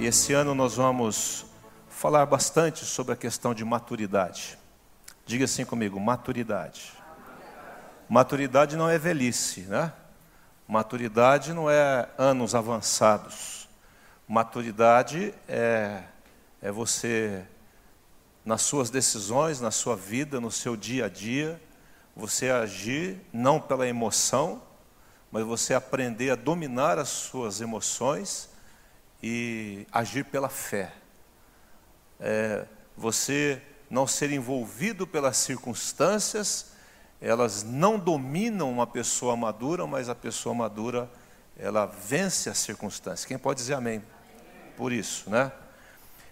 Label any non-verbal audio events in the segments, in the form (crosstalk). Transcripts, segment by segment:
E esse ano nós vamos falar bastante sobre a questão de maturidade. Diga assim comigo: maturidade. Maturidade não é velhice, né? Maturidade não é anos avançados. Maturidade é, é você, nas suas decisões, na sua vida, no seu dia a dia, você agir não pela emoção, mas você aprender a dominar as suas emoções e agir pela fé. É, você não ser envolvido pelas circunstâncias, elas não dominam uma pessoa madura, mas a pessoa madura, ela vence as circunstâncias. Quem pode dizer amém? Por isso, né?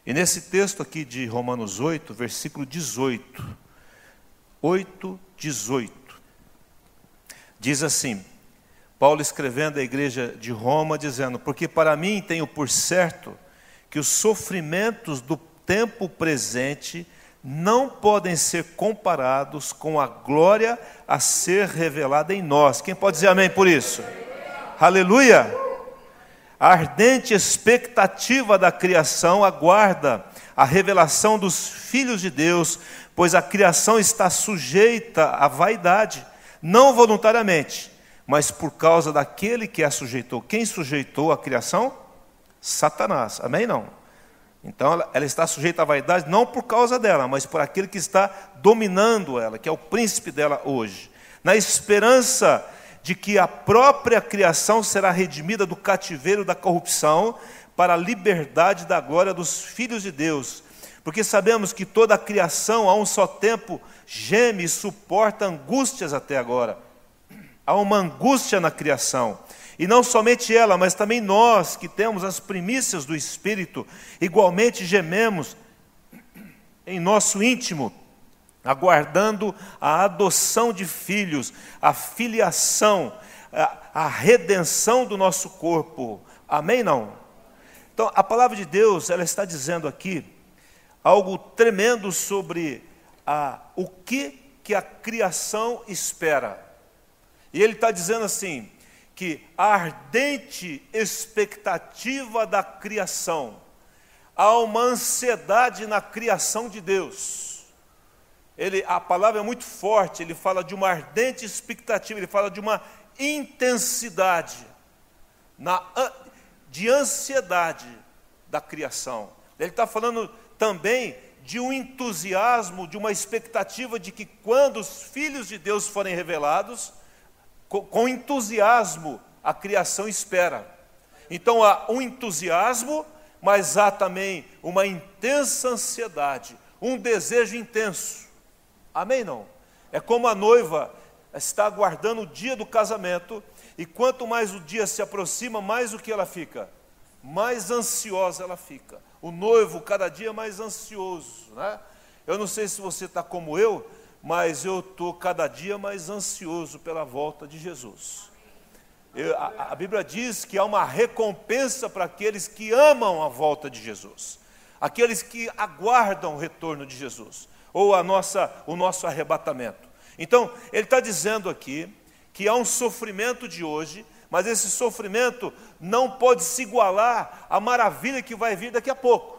E nesse texto aqui de Romanos 8, versículo 18, 8, 18, diz assim: Paulo escrevendo à igreja de Roma, dizendo: Porque para mim tenho por certo que os sofrimentos do tempo presente não podem ser comparados com a glória a ser revelada em nós. Quem pode dizer amém por isso? Aleluia! A ardente expectativa da criação aguarda a revelação dos filhos de Deus, pois a criação está sujeita à vaidade, não voluntariamente mas por causa daquele que a sujeitou. Quem sujeitou a criação? Satanás. Amém? Não. Então ela, ela, está sujeita à vaidade não por causa dela, mas por aquele que está dominando ela, que é o príncipe dela hoje. Na esperança de que a própria criação será redimida do cativeiro da corrupção para a liberdade da glória dos filhos de Deus. Porque sabemos que toda a criação a um só tempo geme e suporta angústias até agora. Há uma angústia na criação. E não somente ela, mas também nós que temos as primícias do Espírito, igualmente gememos em nosso íntimo, aguardando a adoção de filhos, a filiação, a, redenção do nosso corpo. Amém? Não? Então, a palavra de Deus, ela está dizendo aqui algo tremendo sobre a, o que, que a criação espera. E ele está dizendo assim: que a ardente expectativa da criação, há uma ansiedade na criação de Deus. Ele, a palavra é muito forte, ele fala de uma ardente expectativa, ele fala de uma intensidade na, de ansiedade da criação. Ele está falando também de um entusiasmo, de uma expectativa de que quando os filhos de Deus forem revelados, com, entusiasmo a criação espera. Então há um entusiasmo, mas há também uma intensa ansiedade, um desejo intenso. Amém? Não? É como a noiva está aguardando o dia do casamento, e quanto mais o dia se aproxima, mais o que ela fica? Mais ansiosa ela fica. O noivo, cada dia mais ansioso. Né? Eu não sei se você está como eu, mas eu estou cada dia mais ansioso pela volta de Jesus. Eu, a, a, Bíblia diz que há uma recompensa para aqueles que amam a volta de Jesus, aqueles que aguardam o retorno de Jesus, ou a nossa, o nosso arrebatamento. Então, ele está dizendo aqui que há um sofrimento de hoje, mas esse sofrimento não pode se igualar à maravilha que vai vir daqui a pouco.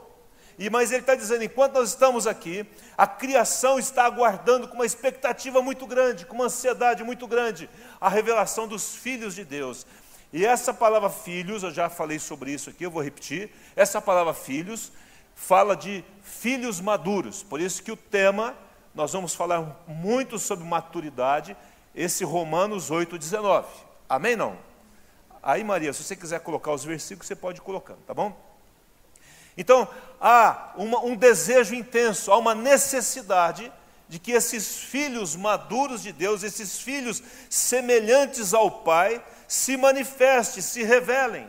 E mas ele está dizendo, enquanto nós estamos aqui, a criação está aguardando com uma expectativa muito grande, com uma ansiedade muito grande, a revelação dos filhos de Deus. E essa palavra filhos, eu já falei sobre isso aqui, eu vou repetir. Essa palavra filhos fala de filhos maduros. Por isso que o tema, nós vamos falar muito sobre maturidade, esse Romanos 8:19. Amém não? Aí Maria, se você quiser colocar os versículos, você pode ir colocando, tá bom? Então, há uma, um desejo intenso, há uma necessidade de que esses filhos maduros de Deus, esses filhos semelhantes ao Pai, se manifestem, se revelem.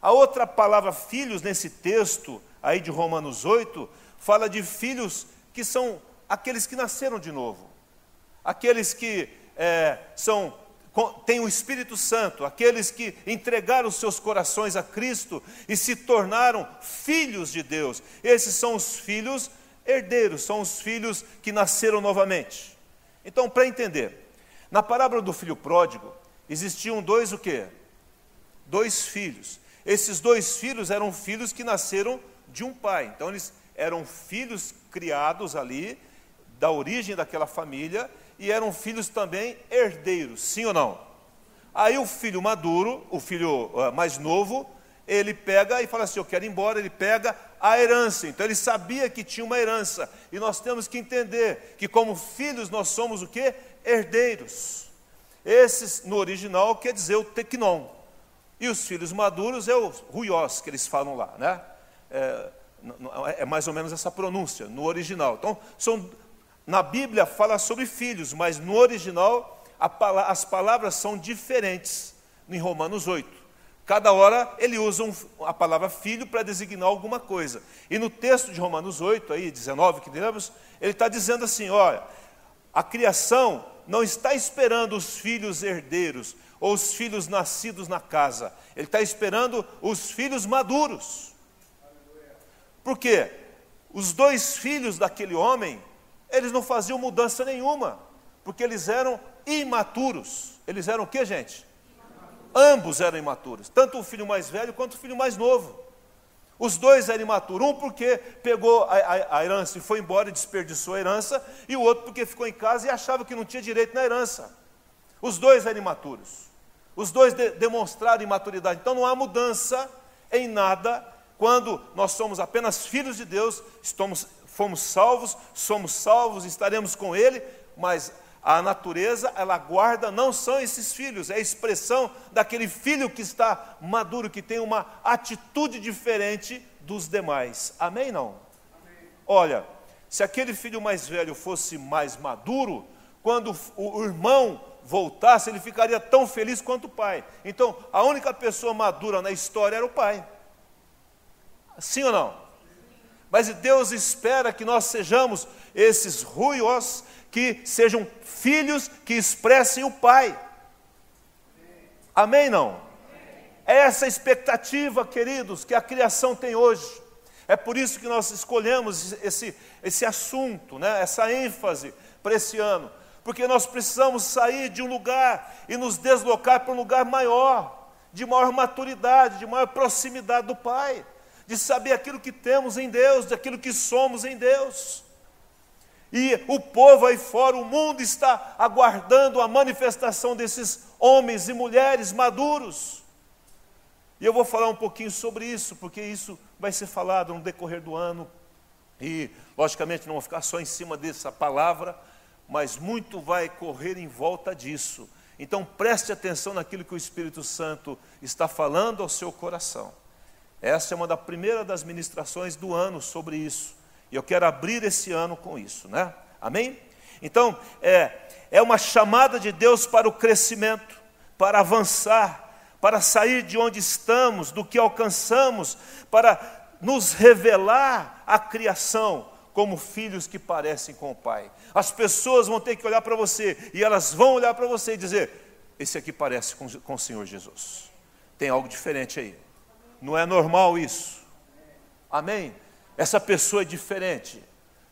A outra palavra filhos nesse texto aí de Romanos 8 fala de filhos que são aqueles que nasceram de novo, aqueles que é, são tem o Espírito Santo, aqueles que entregaram seus corações a Cristo e se tornaram filhos de Deus. Esses são os filhos herdeiros, são os filhos que nasceram novamente. Então, para entender, na parábola do filho pródigo, existiam dois o quê? Dois filhos. Esses dois filhos eram filhos que nasceram de um pai. Então eles eram filhos criados ali da origem daquela família e eram filhos também herdeiros, sim ou não? Aí o filho maduro, o filho uh, mais novo, ele pega e fala assim: Eu quero ir embora. Ele pega a herança. Então ele sabia que tinha uma herança. E nós temos que entender que, como filhos, nós somos o que? Herdeiros. Esses, no original, quer dizer o tecnon. E os filhos maduros é o ruiós que eles falam lá, né? É, é mais ou menos essa pronúncia no original. Então, são, na Bíblia fala sobre filhos, mas no original as palavras são diferentes em Romanos 8. Cada hora ele usa um, a palavra filho para designar alguma coisa. E no texto de Romanos 8, aí, 19 que lemos, ele está dizendo assim: olha, a criação não está esperando os filhos herdeiros ou os filhos nascidos na casa, ele está esperando os filhos maduros. Por quê? Os dois filhos daquele homem, eles não faziam mudança nenhuma, porque eles eram imaturos. Eles eram o que, gente? Ambos eram imaturos, tanto o filho mais velho quanto o filho mais novo. Os dois eram imaturos, um porque pegou a, a, a, herança e foi embora e desperdiçou a herança, e o outro porque ficou em casa e achava que não tinha direito na herança. Os dois eram imaturos. Os dois de, demonstraram imaturidade. Então não há mudança em nada quando nós somos apenas filhos de Deus, estamos, fomos salvos, somos salvos, estaremos com Ele, mas a natureza, ela guarda, não são esses filhos, é a expressão daquele filho que está maduro, que tem uma atitude diferente dos demais. Amém? Não? Amém. Olha, se aquele filho mais velho fosse mais maduro, quando o irmão voltasse, ele ficaria tão feliz quanto o pai. Então, a única pessoa madura na história era o pai. Sim ou não? Mas Deus espera que nós sejamos esses ruios que sejam filhos que expressem o Pai. Amém? Não? É essa expectativa, queridos, que a criação tem hoje. É por isso que nós escolhemos esse, esse assunto, né? essa ênfase para esse ano. Porque nós precisamos sair de um lugar e nos deslocar para um lugar maior, de maior maturidade, de maior proximidade do Pai, de saber aquilo que temos em Deus, daquilo que somos em Deus. E o povo aí fora, o mundo está aguardando a manifestação desses homens e mulheres maduros. E eu vou falar um pouquinho sobre isso, porque isso vai ser falado no decorrer do ano. E, logicamente, não vou ficar só em cima dessa palavra, mas muito vai correr em volta disso. Então, preste atenção naquilo que o Espírito Santo está falando ao seu coração. Essa é uma da primeira das ministrações do ano sobre isso. E eu quero abrir esse ano com isso, né? Amém? Então, é, é uma chamada de Deus para o crescimento, para avançar, para sair de onde estamos, do que alcançamos, para nos revelar a criação como filhos que parecem com o Pai. As pessoas vão ter que olhar para você e elas vão olhar para você e dizer: Esse aqui parece com, com o Senhor Jesus. Tem algo diferente aí. Não é normal isso. Amém? essa pessoa é diferente.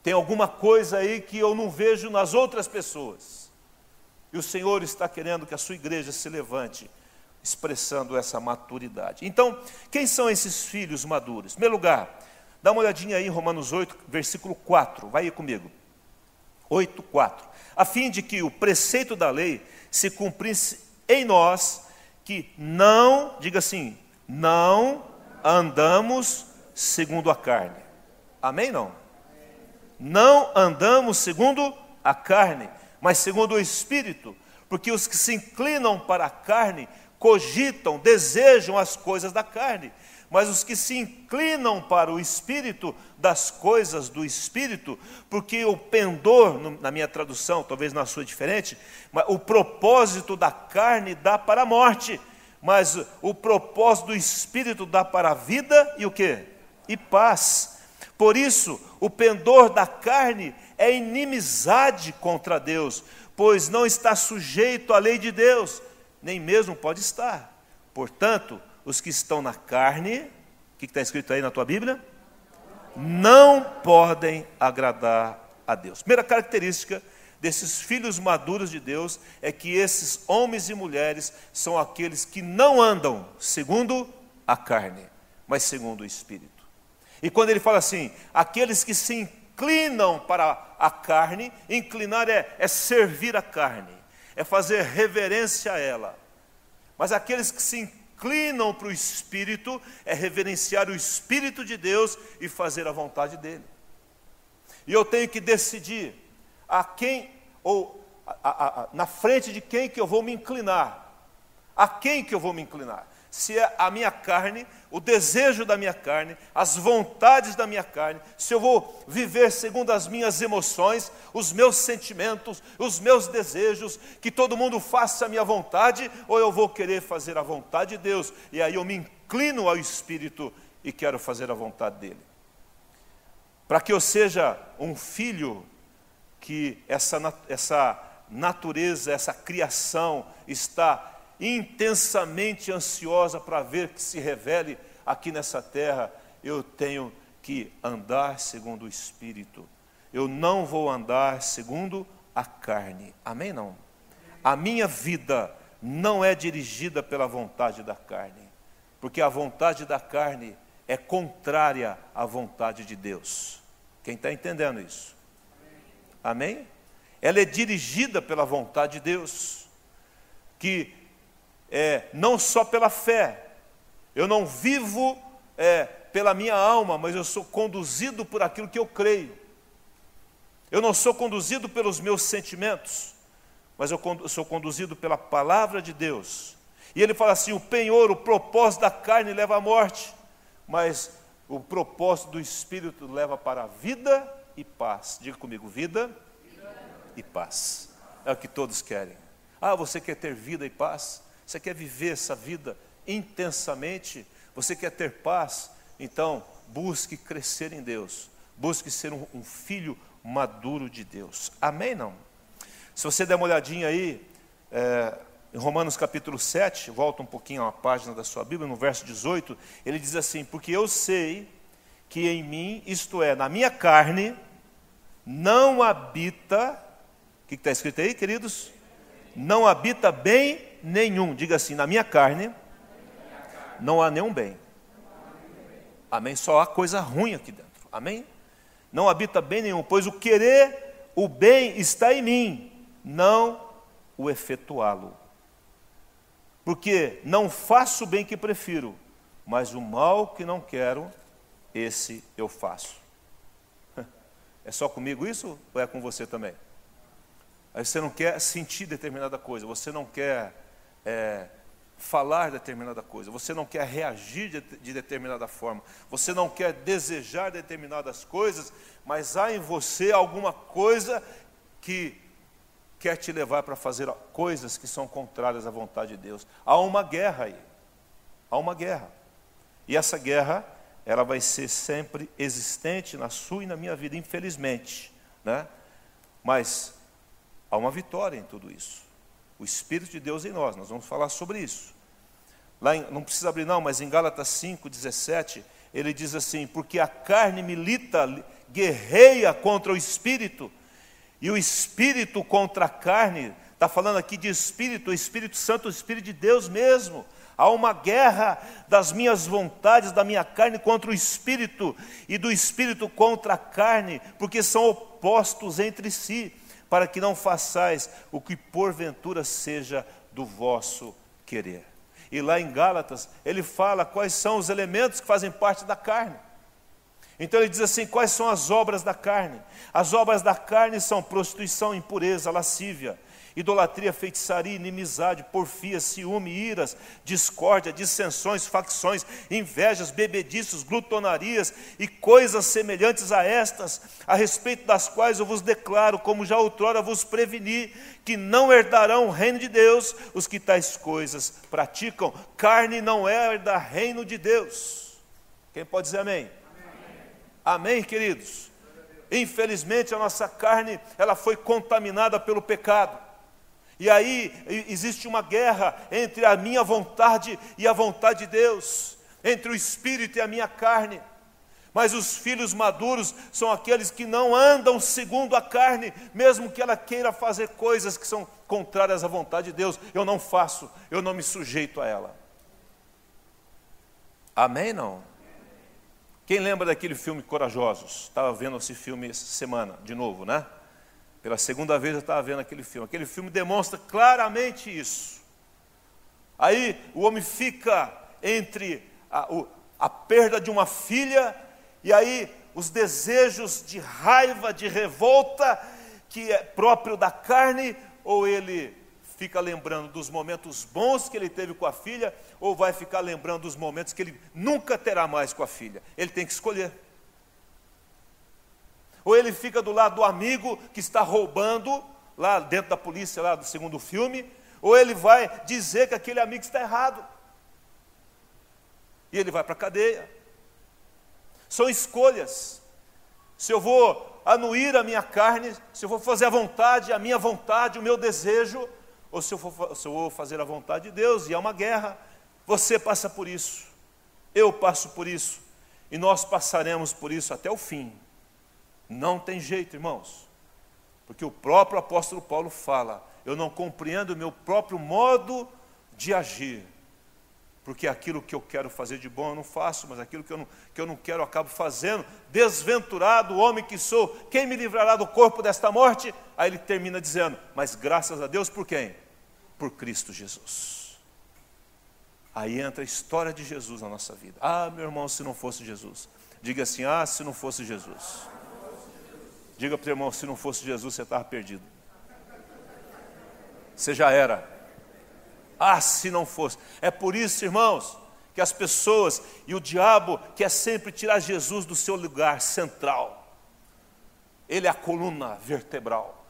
Tem alguma coisa aí que eu não vejo nas outras pessoas. E o Senhor está querendo que a sua igreja se levante, expressando essa maturidade. Então, quem são esses filhos maduros? Em primeiro lugar, dá uma olhadinha aí em Romanos 8, versículo 4. Vai aí comigo. 8, 4. A fim de que o preceito da lei se cumprisse em nós, que não, diga assim, não andamos segundo a carne Amém? Não? Não andamos segundo a carne, mas segundo o Espírito, porque os que se inclinam para a carne cogitam, desejam as coisas da carne, mas os que se inclinam para o Espírito, das coisas do Espírito, porque o pendor, na minha tradução, talvez na sua diferente, mas o propósito da carne dá para a morte, mas o propósito do Espírito dá para a vida e o que? E paz. Por isso, o pendor da carne é inimizade contra Deus, pois não está sujeito à lei de Deus, nem mesmo pode estar. Portanto, os que estão na carne, o que está escrito aí na tua Bíblia? Não podem agradar a Deus. Primeira característica desses filhos maduros de Deus é que esses homens e mulheres são aqueles que não andam segundo a carne, mas segundo o Espírito. E quando ele fala assim, aqueles que se inclinam para a carne, inclinar é, é servir a carne, é fazer reverência a ela. Mas aqueles que se inclinam para o Espírito, é reverenciar o Espírito de Deus e fazer a vontade dele. E eu tenho que decidir a quem, ou a, a, a, na frente de quem que eu vou me inclinar. A quem que eu vou me inclinar? Se é a minha carne, o desejo da minha carne, as vontades da minha carne, se eu vou viver segundo as minhas emoções, os meus sentimentos, os meus desejos, que todo mundo faça a minha vontade, ou eu vou querer fazer a vontade de Deus, e aí eu me inclino ao Espírito e quero fazer a vontade dele. Para que eu seja um filho que essa, essa natureza, essa criação está intensamente ansiosa para ver que se revele aqui nessa terra, eu tenho que andar segundo o Espírito. Eu não vou andar segundo a carne. Amém? Não. A minha vida não é dirigida pela vontade da carne, porque a vontade da carne é contrária à vontade de Deus. Quem está entendendo isso? Amém? Ela é dirigida pela vontade de Deus, que é, não só pela fé, eu não vivo é, pela minha alma, mas eu sou conduzido por aquilo que eu creio. Eu não sou conduzido pelos meus sentimentos, mas eu sou conduzido pela palavra de Deus. E ele fala assim: o penhor, o propósito da carne leva à morte, mas o propósito do Espírito leva para a vida e paz. Diga comigo: vida, e paz. É o que todos querem. Ah, você quer ter vida e paz? Você quer viver essa vida intensamente? Você quer ter paz? Então, busque crescer em Deus. Busque ser um, um filho maduro de Deus. Amém? Não? Se você der uma olhadinha aí, é, em Romanos capítulo 7, volta um pouquinho a página da sua Bíblia, no verso 18, ele diz assim: Porque eu sei que em mim, isto é, na minha carne, não habita, o que está escrito aí, queridos? Não habita bem nenhum, diga assim, na minha carne não há nenhum bem. Amém? Só há coisa ruim aqui dentro. Amém? Não habita bem nenhum, pois o querer o bem está em mim, não o efetuá-lo. Porque não faço o bem que prefiro, mas o mal que não quero, esse eu faço. (laughs) É só comigo isso ou é com você também? Aí você não quer sentir determinada coisa, você não quer é, falar determinada coisa, você não quer reagir de, de determinada forma, você não quer desejar determinadas coisas, mas há em você alguma coisa que quer te levar para fazer coisas que são contrárias à vontade de Deus. Há uma guerra aí. Há uma guerra. E essa guerra, ela vai ser sempre existente na sua e na minha vida, infelizmente, né? Mas há uma vitória em tudo isso o Espírito de Deus em nós. Nós vamos falar sobre isso. Lá em, não precisa abrir não, mas em Gálatas 5, 17, ele diz assim: porque a carne milita, guerreia contra o Espírito, e o Espírito contra a carne, está falando aqui de Espírito, o Espírito Santo, o Espírito de Deus mesmo. Há uma guerra das minhas vontades, da minha carne contra o Espírito, e do Espírito contra a carne, porque são opostos entre si para que não façais o que porventura seja do vosso querer. E lá em Gálatas, ele fala quais são os elementos que fazem parte da carne. Então ele diz assim: quais são as obras da carne? As obras da carne são prostituição, impureza, lascívia, idolatria, feitiçaria, inimizade, porfia, ciúme, iras, discórdia, dissensões, facções, invejas, bebediços, glutonarias e coisas semelhantes a estas, a respeito das quais eu vos declaro, como já outrora vos preveni, que não herdarão o reino de Deus os que tais coisas praticam. Carne não herda reino de Deus. Quem pode dizer amém? Amém, amém queridos? Infelizmente a nossa carne, ela foi contaminada pelo pecado. E aí existe uma guerra entre a minha vontade e a vontade de Deus, entre o espírito e a minha carne. Mas os filhos maduros são aqueles que não andam segundo a carne, mesmo que ela queira fazer coisas que são contrárias à vontade de Deus, eu não faço, eu não me sujeito a ela. Amém? Não? Quem lembra daquele filme Corajosos? Estava vendo esse filme essa semana, de novo, né? Pela segunda vez eu estava vendo aquele filme. Aquele filme demonstra claramente isso. Aí o homem fica entre a, o, a perda de uma filha e aí os desejos de raiva, de revolta, que é próprio da carne, ou ele fica lembrando dos momentos bons que ele teve com a filha, ou vai ficar lembrando dos momentos que ele nunca terá mais com a filha. Ele tem que escolher. Ou ele fica do lado do amigo que está roubando, lá dentro da polícia, lá do segundo filme, ou ele vai dizer que aquele amigo está errado. E ele vai para a cadeia. São escolhas. Se eu vou anuir a minha carne, se eu vou fazer a vontade, a minha vontade, o meu desejo, ou se eu, for, se eu vou fazer a vontade de Deus, e é uma guerra. Você passa por isso, eu passo por isso, e nós passaremos por isso até o fim. Não tem jeito, irmãos, porque o próprio apóstolo Paulo fala: eu não compreendo o meu próprio modo de agir, porque aquilo que eu quero fazer de bom eu não faço, mas aquilo que eu não, que eu não quero eu acabo fazendo. Desventurado homem que sou, quem me livrará do corpo desta morte? Aí ele termina dizendo: Mas graças a Deus por quem? Por Cristo Jesus. Aí entra a história de Jesus na nossa vida. Ah, meu irmão, se não fosse Jesus. Diga assim: Ah, se não fosse Jesus. Diga para o irmão: se não fosse Jesus, você estava perdido. Você já era. Ah, se não fosse. É por isso, irmãos, que as pessoas e o diabo quer sempre tirar Jesus do seu lugar central. Ele é a coluna vertebral.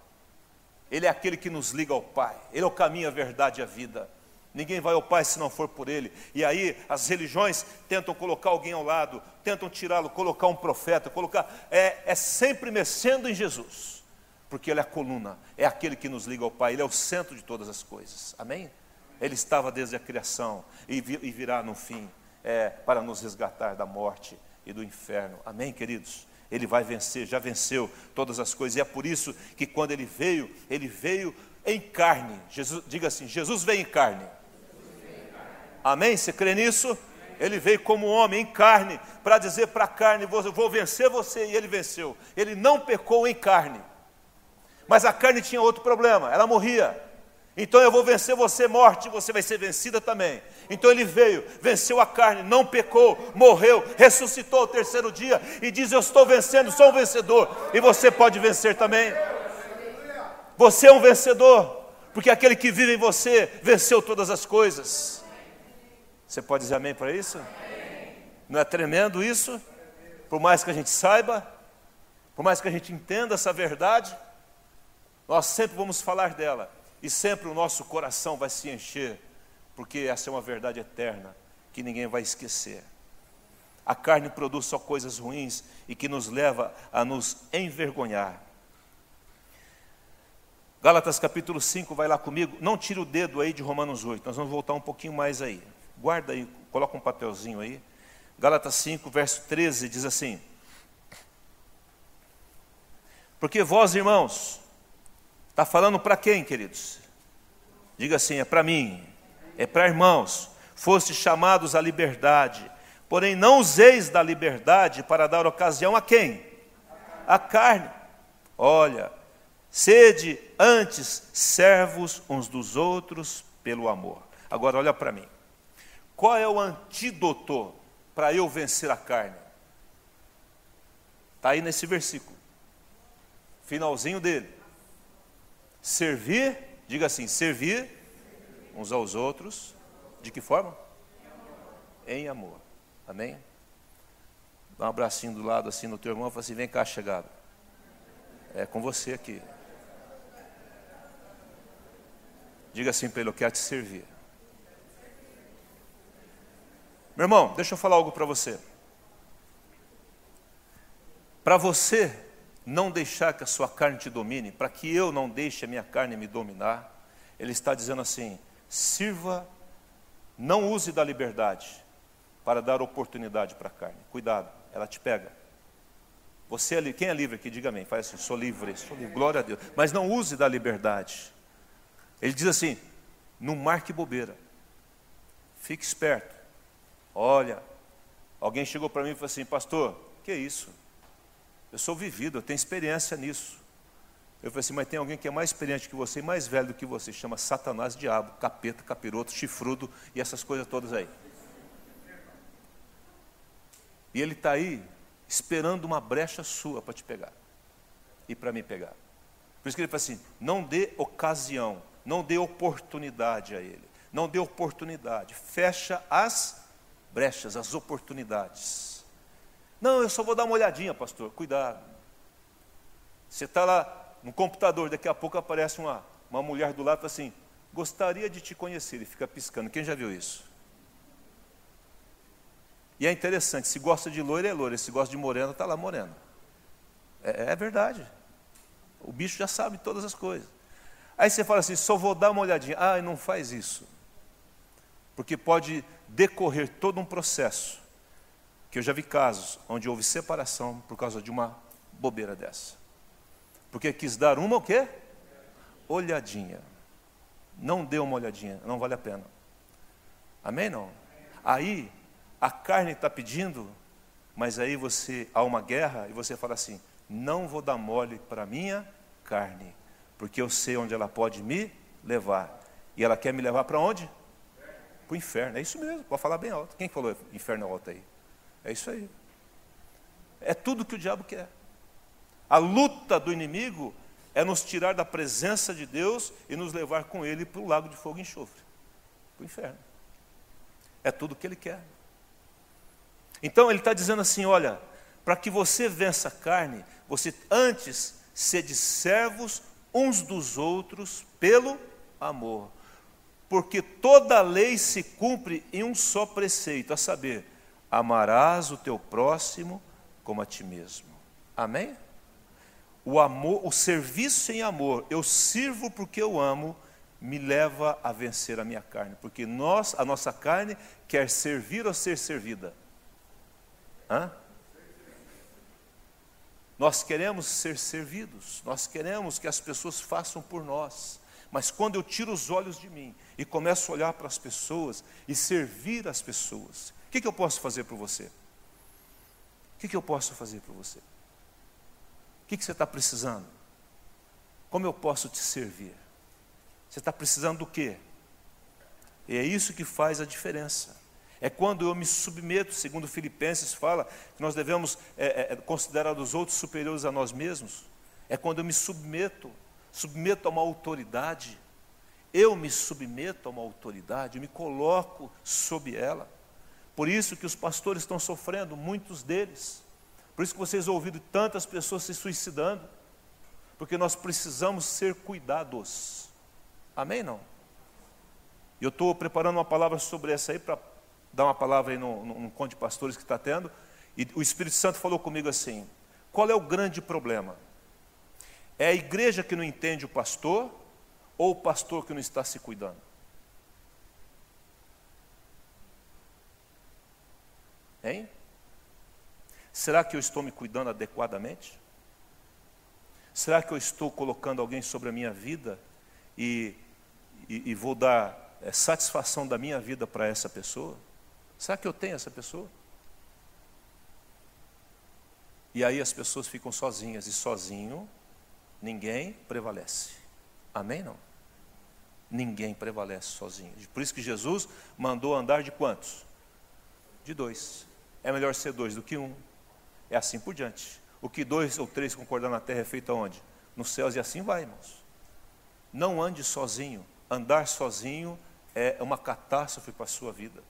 Ele é aquele que nos liga ao Pai. Ele é o caminho, a verdade e a vida. Ninguém vai ao Pai se não for por Ele. E aí as religiões tentam colocar alguém ao lado, tentam tirá-lo, colocar um profeta, colocar. É, é sempre mexendo em Jesus, porque Ele é a coluna, é aquele que nos liga ao Pai, Ele é o centro de todas as coisas. Amém? Ele estava desde a criação e virá no fim é, para nos resgatar da morte e do inferno. Amém, queridos? Ele vai vencer, já venceu todas as coisas. E é por isso que quando ele veio, ele veio em carne. Jesus, diga assim: Jesus veio em carne. Amém? Você crê nisso? Ele veio como homem em carne para dizer para a carne: vou vencer você. E ele venceu. Ele não pecou em carne. Mas a carne tinha outro problema, ela morria. Então eu vou vencer você, morte, você vai ser vencida também. Então ele veio, venceu a carne, não pecou, morreu, ressuscitou o terceiro dia e diz: Eu estou vencendo, sou um vencedor. E você pode vencer também. Você é um vencedor, porque aquele que vive em você venceu todas as coisas. Você pode dizer amém para isso? Não é tremendo isso? Por mais que a gente saiba, por mais que a gente entenda essa verdade, nós sempre vamos falar dela e sempre o nosso coração vai se encher, porque essa é uma verdade eterna que ninguém vai esquecer. A carne produz só coisas ruins e que nos leva a nos envergonhar. Gálatas capítulo 5, vai lá comigo. Não tire o dedo aí de Romanos 8, nós vamos voltar um pouquinho mais aí. Guarda aí, coloca um papelzinho aí. Gálatas 5, verso 13 diz assim: Porque vós, irmãos, Está falando para quem, queridos? Diga assim: é para mim, é para irmãos. Foste chamados à liberdade, porém não useis da liberdade para dar ocasião a quem? A carne. Olha, sede antes servos uns dos outros pelo amor. Agora olha para mim. Qual é o antídoto para eu vencer a carne? Está aí nesse versículo, finalzinho dele. Servir, diga assim, servir uns aos outros, de que forma? Em amor. Amém? Dá um abracinho do lado assim no teu irmão e fala assim: vem cá, chegado. É com você aqui. Diga assim para ele: eu quero te servir. Meu irmão, deixa eu falar algo para você. Para você não deixar que a sua carne te domine, para que eu não deixe a minha carne me dominar, ele está dizendo assim: sirva, não use da liberdade para dar oportunidade para a carne. Cuidado, ela te pega. Você é quem é livre aqui? Diga amém. Faz assim, sou livre, sou livre, glória a Deus. Mas não use da liberdade. Ele diz assim: não marque bobeira. Fique esperto. Olha, Alguém chegou para mim e falou assim: Pastor, que é isso? Eu sou vivido, eu tenho experiência nisso. Eu falei assim: Mas tem alguém que é mais experiente que você e mais velho do que você, chama Satanás, diabo, capeta, capiroto, chifrudo e essas coisas todas aí. E ele está aí esperando uma brecha sua para te pegar e para me pegar. Por isso que ele fala assim: não dê ocasião, não dê oportunidade a ele, não dê oportunidade, fecha as brechas, as oportunidades. Não, eu só vou dar uma olhadinha, pastor, cuidado. Você está lá no computador, daqui a pouco aparece uma, uma mulher do lado e fala assim: gostaria de te conhecer, e fica piscando. Quem já viu isso? E é interessante, se gosta de loira, é loira, se gosta de morena, está lá morena. É, é, verdade. O bicho já sabe todas as coisas. Aí você fala assim, só vou dar uma olhadinha. Ah, não faz isso. Porque pode decorrer todo um processo. Que eu já vi casos onde houve separação por causa de uma bobeira dessa. Porque quis dar uma o quê? Olhadinha. Não dê uma olhadinha, não vale a pena. Amém? Não? Aí a carne está pedindo, mas aí você há uma guerra e você fala assim: não vou dar mole para a minha carne, porque eu sei onde ela pode me levar. E ela quer me levar para onde? Para o inferno. É isso mesmo, pode falar bem alto. Quem falou inferno alto aí? É isso aí. É tudo que o diabo quer. A luta do inimigo é nos tirar da presença de Deus e nos levar com ele para o lago de fogo e enxofre para o inferno. É tudo que ele quer. Então ele está dizendo assim: olha, para que você vença a carne, você antes sede servos uns dos outros pelo amor. Porque toda lei se cumpre em um só preceito, a saber, amarás o teu próximo como a ti mesmo. Amém? O amor, o serviço em amor, eu sirvo porque eu amo, me leva a vencer a minha carne, porque nós, a nossa carne quer servir ou ser servida. Hã? Nós queremos ser servidos, nós queremos que as pessoas façam por nós. Mas quando eu tiro os olhos de mim e começo a olhar para as pessoas e servir as pessoas, o que, que eu posso fazer por você? O que, que eu posso fazer por você? O que, que você está precisando? Como eu posso te servir? Você está precisando do quê? E é isso que faz a diferença. É quando eu me submeto, segundo Filipenses fala, que nós devemos é, é, considerar os outros superiores a nós mesmos. É quando eu me submeto, submeto a uma autoridade. Eu me submeto a uma autoridade, eu me coloco sob ela. Por isso que os pastores estão sofrendo, muitos deles. Por isso que vocês ouviram tantas pessoas se suicidando. Porque nós precisamos ser cuidados. Amém? Não? Eu estou preparando uma palavra sobre essa aí para dar uma palavra aí no, no, no conto de pastores que está tendo, e o Espírito Santo falou comigo assim: qual é o grande problema? É a igreja que não entende o pastor ou o pastor que não está se cuidando? Hein? Será que eu estou me cuidando adequadamente? Será que eu estou colocando alguém sobre a minha vida e, e, e vou dar é, satisfação da minha vida para essa pessoa? Será que eu tenho essa pessoa? E aí as pessoas ficam sozinhas e sozinho ninguém prevalece. Amém não? Ninguém prevalece sozinho. Por isso que Jesus mandou andar de quantos? De dois. É melhor ser dois do que um. É assim por diante. O que dois ou três concordar na terra é feito aonde? Nos céus e assim vai, irmãos. Não ande sozinho. Andar sozinho é uma catástrofe para a sua vida.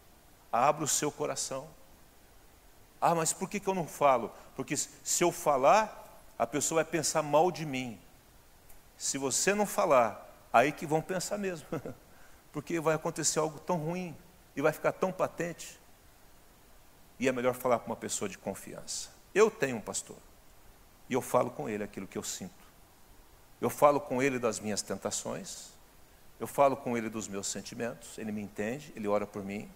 Abra o seu coração. Ah, mas por que, que eu não falo? Porque se eu falar, a pessoa vai pensar mal de mim. Se você não falar, aí que vão pensar mesmo. (laughs) Porque vai acontecer algo tão ruim e vai ficar tão patente. E é melhor falar com uma pessoa de confiança. Eu tenho um pastor. E eu falo com ele aquilo que eu sinto. Eu falo com ele das minhas tentações. Eu falo com ele dos meus sentimentos. Ele me entende, ele ora por mim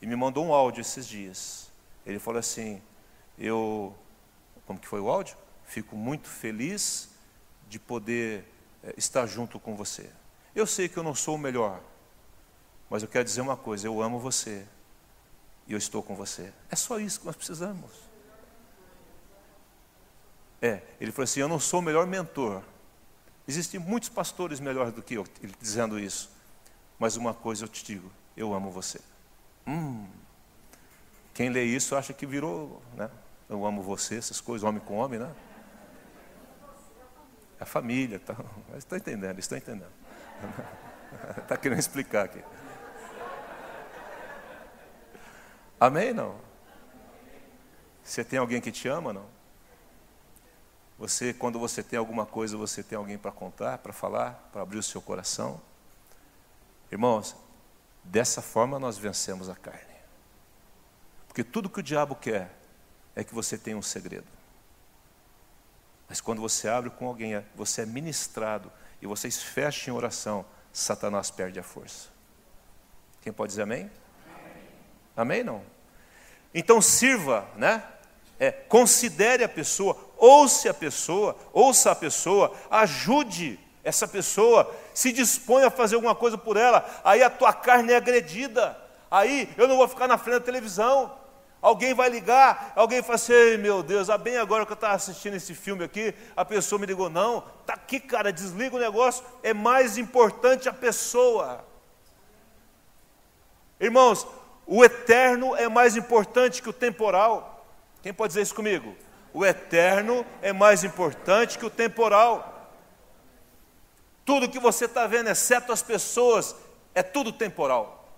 e me mandou um áudio esses dias. Ele falou assim: Eu, como que foi o áudio? Fico muito feliz de poder é, estar junto com você. Eu sei que eu não sou o melhor, mas eu quero dizer uma coisa: eu amo você. e eu estou com você. É só isso que nós precisamos. É, ele falou assim: Eu não sou o melhor mentor. Existem muitos pastores melhores do que eu, ele dizendo isso. Mas uma coisa eu te digo: eu amo você. Hum, quem lê isso acha que virou, né? Eu amo você, essas coisas, homem com homem, né? É a família, tá? (laughs) Está entendendo, está entendendo. Está (laughs) querendo explicar aqui. Amém? Não? Você tem alguém que te ama? Não? Você, quando você tem alguma coisa, você tem alguém para contar, para falar, para abrir o seu coração? Irmãos, dessa forma nós vencemos a carne. Porque tudo que o diabo quer é que você tenha um segredo. Mas quando você abre com alguém, você é ministrado e vocês fecham em oração, Satanás perde a força. Quem pode dizer amém? Amém? Não? Então sirva, né? É, considere a pessoa, ouça a pessoa, ouça a pessoa, ajude essa pessoa, se dispõe a fazer alguma coisa por ela, aí a tua carne é agredida, aí eu não vou ficar na frente da televisão, alguém vai ligar, alguém fala assim, meu Deus, ah, bem agora que eu estava assistindo esse filme aqui, a pessoa me ligou, não, tá aqui cara, desliga o negócio, é mais importante a pessoa. Irmãos, o eterno é mais importante que o temporal. Quem pode dizer isso comigo? O eterno é mais importante que o temporal. Tudo que você está vendo, exceto as pessoas, é tudo temporal.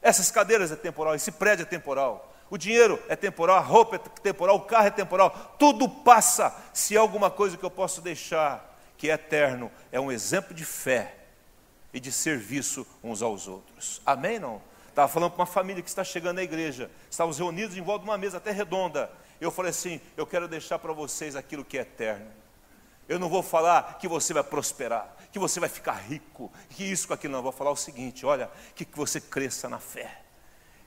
Essas cadeiras é temporal, esse prédio é temporal, o dinheiro é temporal, a roupa é temporal, o carro é temporal, tudo passa. Se há alguma coisa que eu posso deixar que é eterno, é um exemplo de fé e de serviço uns aos outros. Amém? Não? Estava falando com uma família que está chegando à igreja. Estávamos reunidos em volta de uma mesa até redonda. Eu falei assim: eu quero deixar para vocês aquilo que é eterno. Eu não vou falar que você vai prosperar, que você vai ficar rico, que isso com aquilo, não. Eu vou falar o seguinte: olha, que você cresça na fé,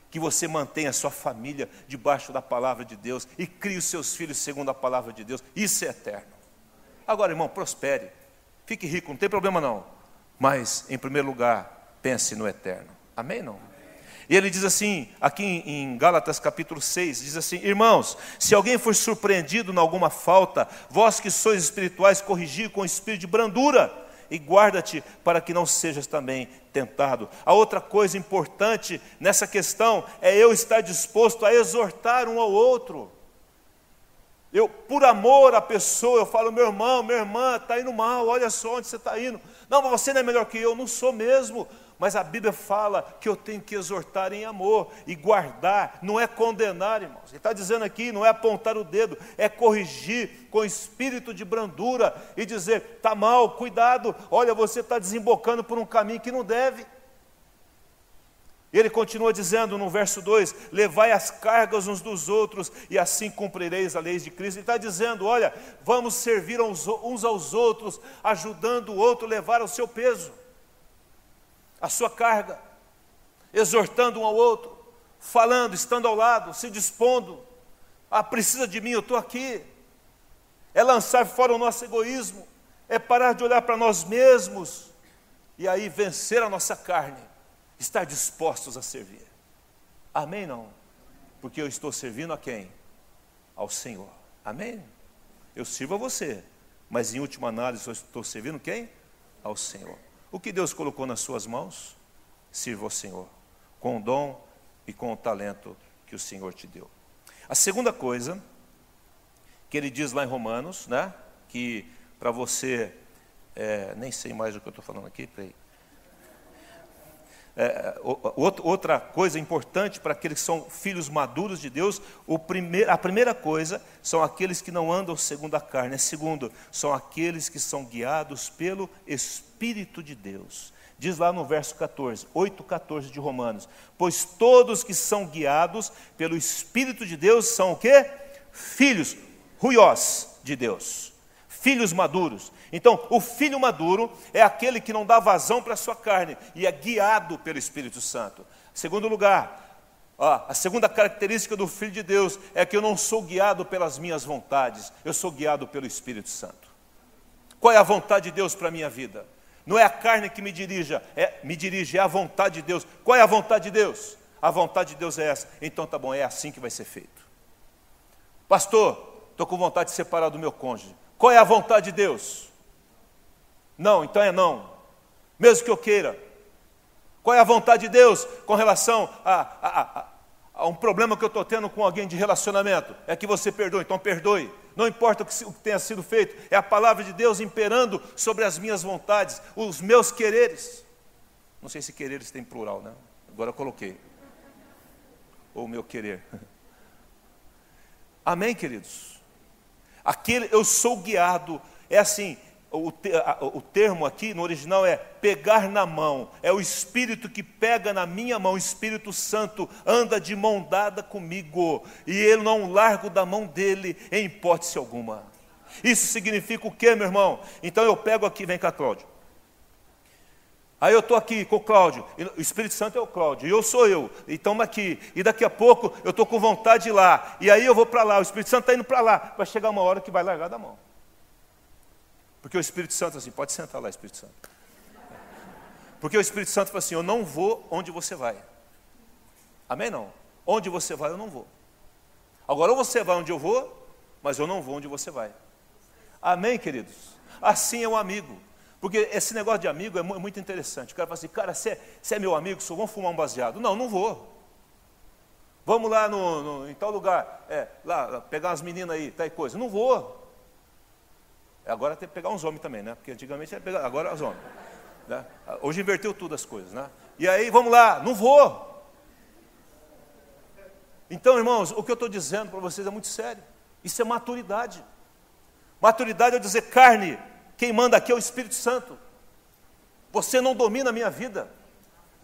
que você mantenha a sua família debaixo da palavra de Deus e crie os seus filhos segundo a palavra de Deus. Isso é eterno. Agora, irmão, prospere, fique rico, não tem problema não. Mas, em primeiro lugar, pense no eterno. Amém? Não? E ele diz assim, aqui em Gálatas capítulo 6, diz assim: Irmãos, se alguém for surpreendido em alguma falta, vós que sois espirituais, corrigi com espírito de brandura, e guarda-te para que não sejas também tentado. A outra coisa importante nessa questão é eu estar disposto a exortar um ao outro. Eu, por amor à pessoa, eu falo, meu irmão, minha irmã, está indo mal, olha só onde você está indo. Não, mas você não é melhor que eu, não sou mesmo. Mas a Bíblia fala que eu tenho que exortar em amor e guardar, não é condenar, irmãos. Ele está dizendo aqui, não é apontar o dedo, é corrigir com espírito de brandura e dizer: está mal, cuidado, olha, você está desembocando por um caminho que não deve. Ele continua dizendo no verso 2: Levai as cargas uns dos outros, e assim cumprireis a lei de Cristo. Ele está dizendo: Olha, vamos servir uns aos outros, ajudando o outro a levar o seu peso a sua carga, exortando um ao outro, falando, estando ao lado, se dispondo. Ah, precisa de mim, eu estou aqui. É lançar fora o nosso egoísmo, é parar de olhar para nós mesmos e aí vencer a nossa carne, estar dispostos a servir. Amém? Não? Porque eu estou servindo a quem? Ao Senhor. Amém? Eu sirvo a você, mas em última análise eu estou servindo quem? Ao Senhor. O que Deus colocou nas suas mãos, sirva ao Senhor, com o dom e com o talento que o Senhor te deu. A segunda coisa que ele diz lá em Romanos, né, que para você, é, nem sei mais o que eu estou falando aqui, peraí. É, outra coisa importante para aqueles que são filhos maduros de Deus, primeir, a primeira coisa são aqueles que não andam segundo a carne. A segundo, são aqueles que são guiados pelo Espírito de Deus. Diz lá no verso 14, 8, 14 de Romanos: Pois todos que são guiados pelo Espírito de Deus são o quê? Filhos, ruiós de Deus, filhos maduros. Então, o filho maduro é aquele que não dá vazão para a sua carne e é guiado pelo Espírito Santo. Segundo lugar, ó, a segunda característica do filho de Deus é que eu não sou guiado pelas minhas vontades, eu sou guiado pelo Espírito Santo. Qual é a vontade de Deus para a minha vida? Não é a carne que me dirija, é, me dirige, é a vontade de Deus. Qual é a vontade de Deus? A vontade de Deus é essa. Então tá bom, é assim que vai ser feito. Pastor, estou com vontade de separar do meu cônjuge. Qual é a vontade de Deus? Não, então é não. Mesmo que eu queira. Qual é a vontade de Deus com relação a, a, a, a um problema que eu estou tendo com alguém de relacionamento? É que você perdoe, então perdoe. Não importa o que, o que tenha sido feito, é a palavra de Deus imperando sobre as minhas vontades, os meus quereres. Não sei se quereres tem plural, né? Agora eu coloquei. Ou o meu querer. (laughs) Amém, queridos? Aquele, eu sou guiado, é assim, o, o termo aqui no original é pegar na mão, é o Espírito que pega na minha mão, o Espírito Santo anda de mão dada comigo, e eu não largo da mão dele em hipótese alguma. Isso significa o que, meu irmão? Então eu pego aqui, vem cá, Cláudio. Aí eu estou aqui com o Cláudio, o Espírito Santo é o Cláudio, e eu sou eu, e estamos aqui, e daqui a pouco eu estou com vontade de ir lá, e aí eu vou para lá, o Espírito Santo está indo para lá, vai chegar uma hora que vai largar da mão. Porque o Espírito Santo, assim, pode sentar lá, Espírito Santo. Porque o Espírito Santo fala assim: Eu não vou onde você vai. Amém? Não. Onde você vai, eu não vou. Agora, ou você vai onde eu vou, mas eu não vou onde você vai. Amém, queridos? Assim é um amigo. Porque esse negócio de amigo é muito interessante. O cara fala assim: Cara, você é, é meu amigo, só vamos fumar um baseado. Não, não vou. Vamos lá no, no, em tal lugar, é, lá, pegar umas meninas aí, tal coisa. Não vou. Agora tem que pegar uns homens também, né? Porque antigamente era pegar, agora os homens. Né? Hoje inverteu tudo as coisas, né? E aí, vamos lá, não vou. Então, irmãos, o que eu estou dizendo para vocês é muito sério. Isso é maturidade. Maturidade é dizer, carne, quem manda aqui é o Espírito Santo. Você não domina a minha vida.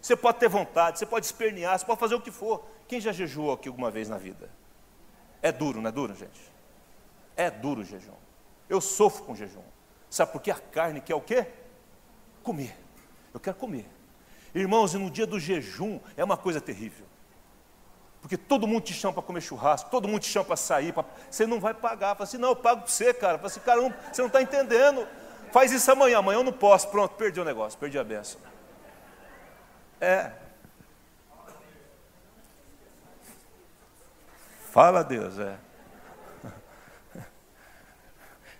Você pode ter vontade, você pode espernear, você pode fazer o que for. Quem já jejuou aqui alguma vez na vida? É duro, não é duro, gente? É duro o jejum. Eu sofro com jejum. Sabe por que a carne quer o quê? Comer. Eu quero comer. Irmãos, e no dia do jejum é uma coisa terrível. Porque todo mundo te chama para comer churrasco, todo mundo te chama para sair, pra... você não vai pagar. Fala assim, não, eu pago para você, cara. Fala assim, cara, não, você não está entendendo. Faz isso amanhã, amanhã eu não posso. Pronto, perdi o negócio, perdi a benção. É. Fala Deus, é. (laughs)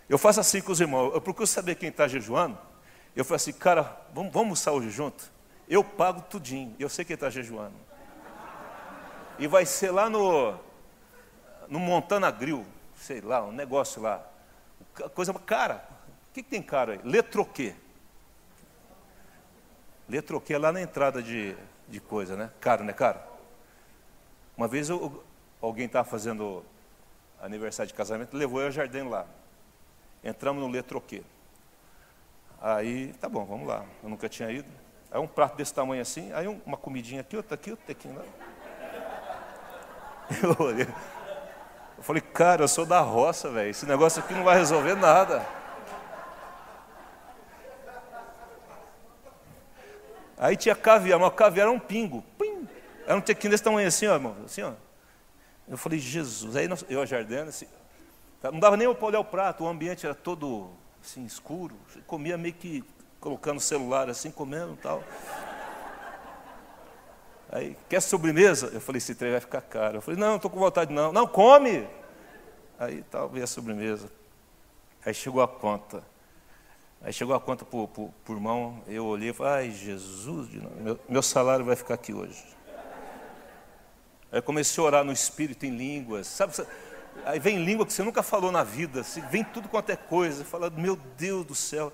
Eu faço assim com os irmãos, eu procuro saber quem está jejuando. Eu falo assim, cara, vamos, vamos almoçar hoje junto? Eu pago tudinho, eu sei quem está jejuando. E vai ser lá no, no Montana Grill, sei lá, um negócio lá. Coisa cara. Que, que tem caro aí? Letroquê. Letroquê é lá na entrada de, de coisa, né? Caro, né? Caro. Uma vez eu, alguém estava fazendo aniversário de casamento, levou eu ao jardim lá. Entramos no Letroquê. Aí, tá bom, vamos lá. Eu nunca tinha ido. Aí um prato desse tamanho assim, aí uma comidinha aqui, outra aqui, outra aqui. Lá. (laughs) Eu olhei. Eu falei, cara, eu sou da roça, velho. Esse negócio aqui não vai resolver nada. Aí tinha caviar, mas o caviar era um pingo. Pim. Era um tequinho desse tamanho assim, ó, irmão. Assim, ó. Eu falei, Jesus. Aí eu, a assim, Tá, não dava nem para olhar o prato, o ambiente era todo assim, escuro. Comia meio que colocando o celular assim, comendo e tal. Aí, quer sobremesa? Eu falei, esse trem vai ficar caro. Eu falei, não, não estou com vontade não. Não, come! Aí tal, veio a sobremesa. Aí chegou a conta. Aí chegou a conta para o irmão, eu olhei e falei, ai Jesus, meu, meu salário vai ficar aqui hoje. Aí comecei a orar no espírito em línguas. Sabe, Aí vem língua que você nunca falou na vida, assim, vem tudo quanto é coisa, fala, meu Deus do céu.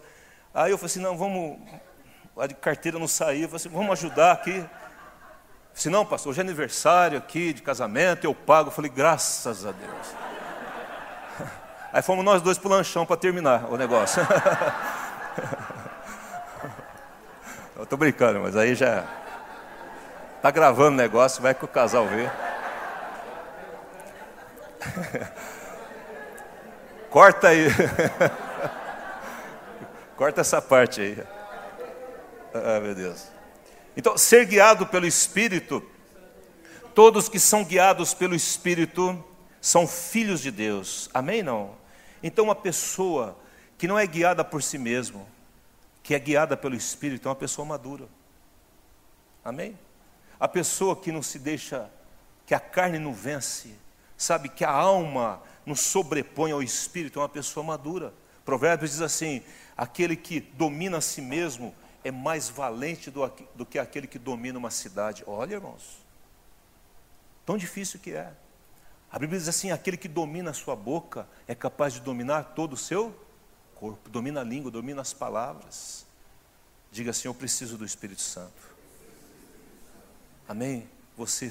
Aí eu falei assim, não, vamos, a carteira não saiu, eu falei assim, vamos ajudar aqui. Se não, pastor, hoje é aniversário aqui de casamento, eu pago. Eu falei, graças a Deus. (laughs) Aí fomos nós dois para o lanchão para terminar o negócio. (laughs) Eu estou brincando, mas aí já está gravando o negócio, vai que o casal vê. (laughs) Corta aí. (laughs) Corta essa parte aí. Ah, meu Deus. Então, ser guiado pelo Espírito, todos que são guiados pelo Espírito são filhos de Deus. Amém? Não? Então, uma pessoa que não é guiada por si mesmo, que é guiada pelo Espírito, é uma pessoa madura. Amém? A pessoa que não se deixa, que a carne não vence, sabe, que a alma não sobrepõe ao espírito, é uma pessoa madura. Provérbios diz assim: aquele que domina a si mesmo é mais valente do, do que aquele que domina uma cidade. Olha, irmãos, tão difícil que é. A Bíblia diz assim: aquele que domina a sua boca é capaz de dominar todo o seu corpo, domina a língua, domina as palavras. Diga assim: Eu preciso do Espírito Santo. Amém? Você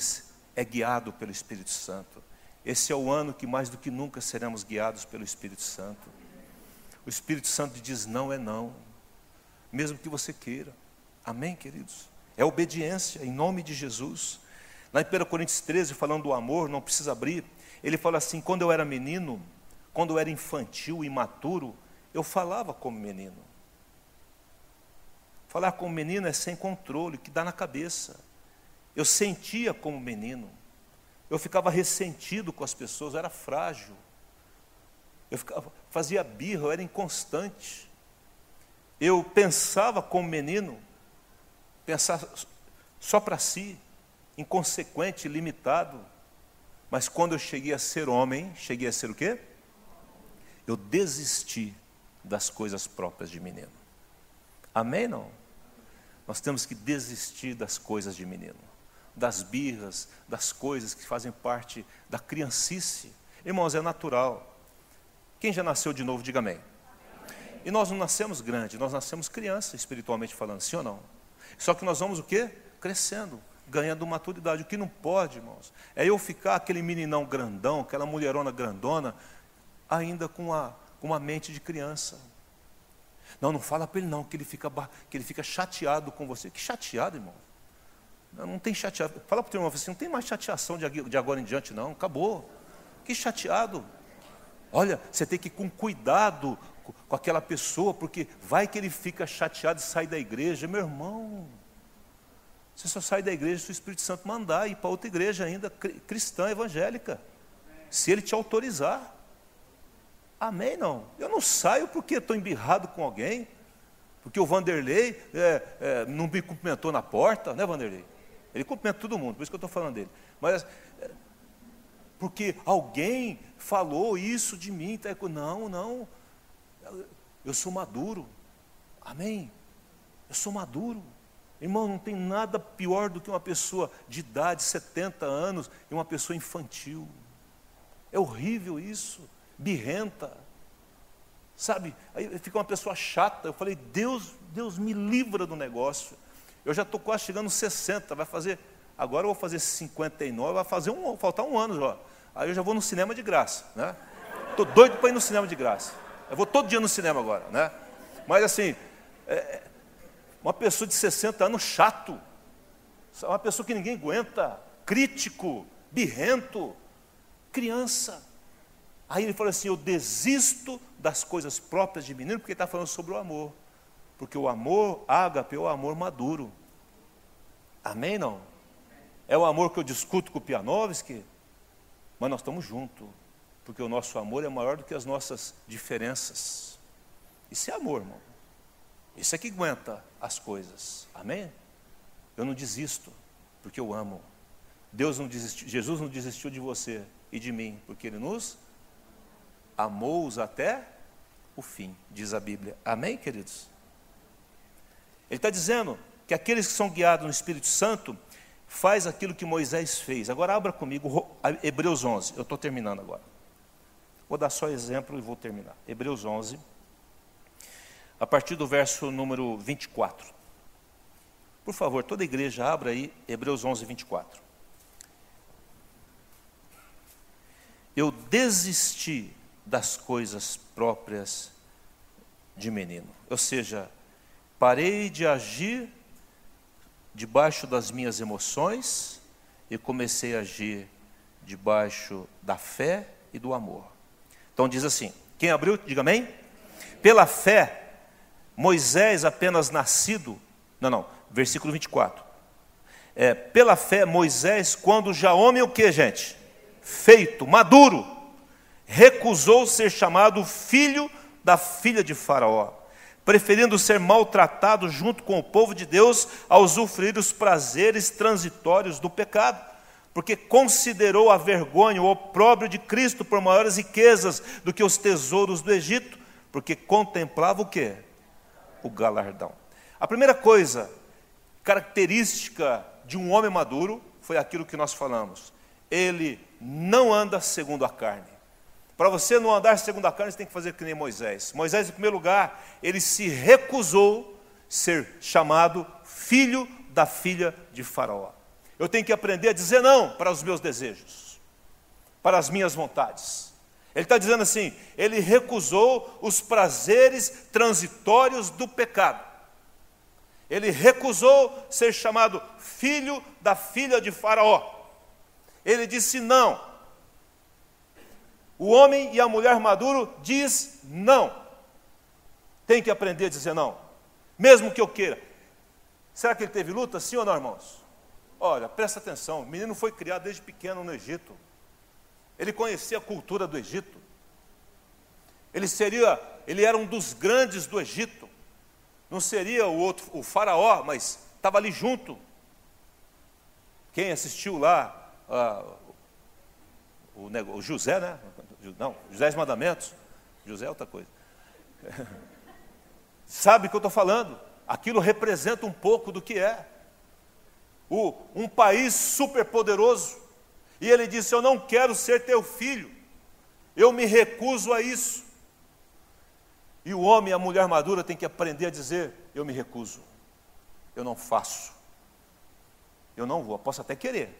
é guiado pelo Espírito Santo. Esse é o ano que mais do que nunca seremos guiados pelo Espírito Santo. O Espírito Santo diz: não é não, mesmo que você queira. Amém, queridos? É obediência, em nome de Jesus. Em 1 Coríntios 13, falando do amor, não precisa abrir, ele fala assim: quando eu era menino, quando eu era infantil, imaturo, eu falava como menino. Falar como menino é sem controle, que dá na cabeça. Eu sentia como menino. Eu ficava ressentido com as pessoas, eu era frágil. Eu ficava, fazia birra, eu era inconstante. Eu pensava como menino, pensar só para si, inconsequente, limitado. Mas quando eu cheguei a ser homem, cheguei a ser o quê? Eu desisti das coisas próprias de menino. Amém não? Nós temos que desistir das coisas de menino das birras, das coisas que fazem parte da criancice. Irmãos, é natural. Quem já nasceu de novo, diga amém. E nós não nascemos grande, nós nascemos criança, espiritualmente falando, sim ou não? Só que nós vamos o quê? Crescendo, ganhando maturidade. O que não pode, irmãos, é eu ficar aquele meninão grandão, aquela mulherona grandona, ainda com a, com uma mente de criança. Não, não fala para ele não, que ele, fica, que ele fica chateado com você. Que chateado, irmão? Não tem chateado. Fala para o teu irmão assim, não tem mais chateação de agora em diante, não. Acabou. Que chateado. Olha, você tem que ir com cuidado com aquela pessoa, porque vai que ele fica chateado e sai da igreja. Meu irmão, você só sai da igreja se o Espírito Santo mandar ir para outra igreja ainda, cristã, evangélica. Se ele te autorizar. Amém? Não. Eu não saio porque estou embirrado com alguém, porque o Vanderlei é, é, não me cumprimentou na porta, né, Vanderlei? Ele cumprimenta todo mundo, por isso que eu estou falando dele. Mas, é, porque alguém falou isso de mim, tá? não, não, eu sou maduro, amém? Eu sou maduro. Irmão, não tem nada pior do que uma pessoa de idade, 70 anos, e uma pessoa infantil. É horrível isso, birrenta. Sabe? Aí fica uma pessoa chata. Eu falei, Deus, Deus me livra do negócio. Eu já estou quase chegando nos 60, vai fazer. Agora eu vou fazer 59, vai fazer um, faltar um ano já. Aí eu já vou no cinema de graça, né? Estou doido para ir no cinema de graça. Eu vou todo dia no cinema agora, né? Mas assim, é, é uma pessoa de 60 anos chato, uma pessoa que ninguém aguenta, crítico, birrento, criança. Aí ele falou assim: Eu desisto das coisas próprias de menino, porque ele está falando sobre o amor. Porque o amor ágape é o amor maduro. Amém, não? É o amor que eu discuto com o Pianovski, mas nós estamos juntos. Porque o nosso amor é maior do que as nossas diferenças. Isso é amor, irmão. Isso é que aguenta as coisas. Amém? Eu não desisto, porque eu amo. Deus não desistiu, Jesus não desistiu de você e de mim, porque Ele nos amou-os até o fim, diz a Bíblia. Amém, queridos? Ele está dizendo que aqueles que são guiados no Espírito Santo faz aquilo que Moisés fez. Agora abra comigo Hebreus 11. Eu estou terminando agora. Vou dar só exemplo e vou terminar. Hebreus 11, a partir do verso número 24. Por favor, toda a igreja abra aí Hebreus 11, 24. Eu desisti das coisas próprias de menino. Ou seja, Parei de agir debaixo das minhas emoções e comecei a agir debaixo da fé e do amor. Então diz assim: quem abriu, diga amém. Pela fé, Moisés, apenas nascido, não, não, versículo 24. É, pela fé, Moisés, quando já homem, o que, gente? Feito, maduro, recusou ser chamado filho da filha de Faraó preferindo ser maltratado junto com o povo de Deus a usufruir os prazeres transitórios do pecado, porque considerou a vergonha, o opróbrio de Cristo por maiores riquezas do que os tesouros do Egito, porque contemplava o quê? O galardão. A primeira coisa, característica de um homem maduro, foi aquilo que nós falamos. Ele não anda segundo a carne. Para você não andar segundo a carne, você tem que fazer que nem Moisés. Moisés, em primeiro lugar, ele se recusou ser chamado filho da filha de Faraó. Eu tenho que aprender a dizer não para os meus desejos, para as minhas vontades. Ele está dizendo assim: ele recusou os prazeres transitórios do pecado. Ele recusou ser chamado filho da filha de Faraó. Ele disse não o homem e a mulher maduro diz não. Tem que aprender a dizer não, mesmo que eu queira. Será que ele teve luta, sim ou não, irmãos? Olha, presta atenção, o menino foi criado desde pequeno no Egito. Ele conhecia a cultura do Egito. Ele seria, ele era um dos grandes do Egito. Não seria o outro, o faraó, mas estava ali junto. Quem assistiu lá, uh, o, o, José, né? Não, os dez mandamentos. José é outra coisa. (laughs) Sabe o que eu estou falando? Aquilo representa um pouco do que é. O, um país superpoderoso. E ele disse: Eu não quero ser teu filho. Eu me recuso a isso. E o homem e a mulher madura tem que aprender a dizer: Eu me recuso. Eu não faço. Eu não vou. posso até querer,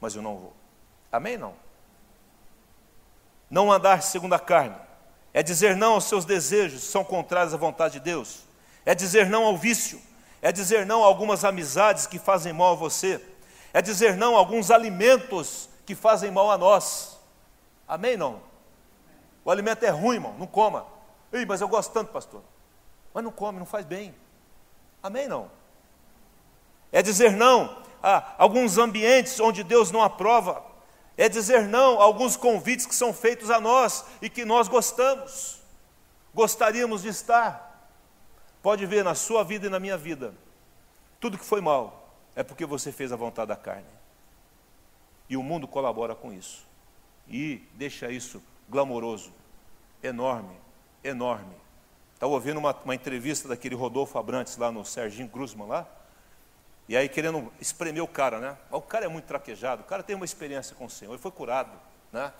mas eu não vou. Amém? Não. Não andar segundo a carne é dizer não aos seus desejos, que são contrários à vontade de Deus. É dizer não ao vício, é dizer não a algumas amizades que fazem mal a você, é dizer não a alguns alimentos que fazem mal a nós. Amém? Não? O alimento é ruim, irmão, não coma. Ei, mas eu gosto tanto, pastor. Mas não come, não faz bem. Amém? Não? É dizer não a alguns ambientes onde Deus não aprova é dizer não a alguns convites que são feitos a nós e que nós gostamos, gostaríamos de estar. Pode ver na sua vida e na minha vida, tudo que foi mal é porque você fez a vontade da carne. E o mundo colabora com isso. E deixa isso glamouroso, enorme, enorme. Estava ouvindo uma, uma entrevista daquele Rodolfo Abrantes lá no Serginho Grusman lá, e aí querendo espremer o cara, né? O cara é muito traquejado, o cara tem uma experiência com o Senhor, ele foi curado, né?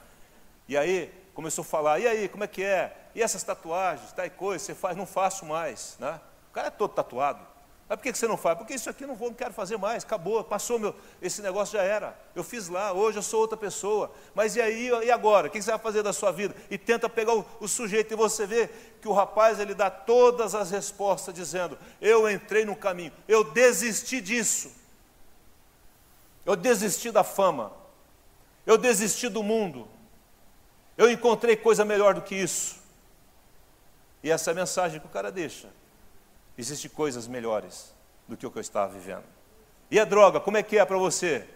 E aí começou a falar, e aí, como é que é? E essas tatuagens, tal coisa, você faz? Não faço mais, né? O cara é todo tatuado. Mas por que você não faz? Porque isso aqui não vou, não quero fazer mais, acabou, passou meu, esse negócio já era. Eu fiz lá, hoje eu sou outra pessoa. Mas e aí, e agora? O que você vai fazer da sua vida? E tenta pegar o, o sujeito e você vê que o rapaz ele dá todas as respostas dizendo: Eu entrei no caminho, eu desisti disso. Eu desisti da fama. Eu desisti do mundo. Eu encontrei coisa melhor do que isso. E essa é a mensagem que o cara deixa. Existem coisas melhores do que o que eu estava vivendo. E a droga, como é que é para você?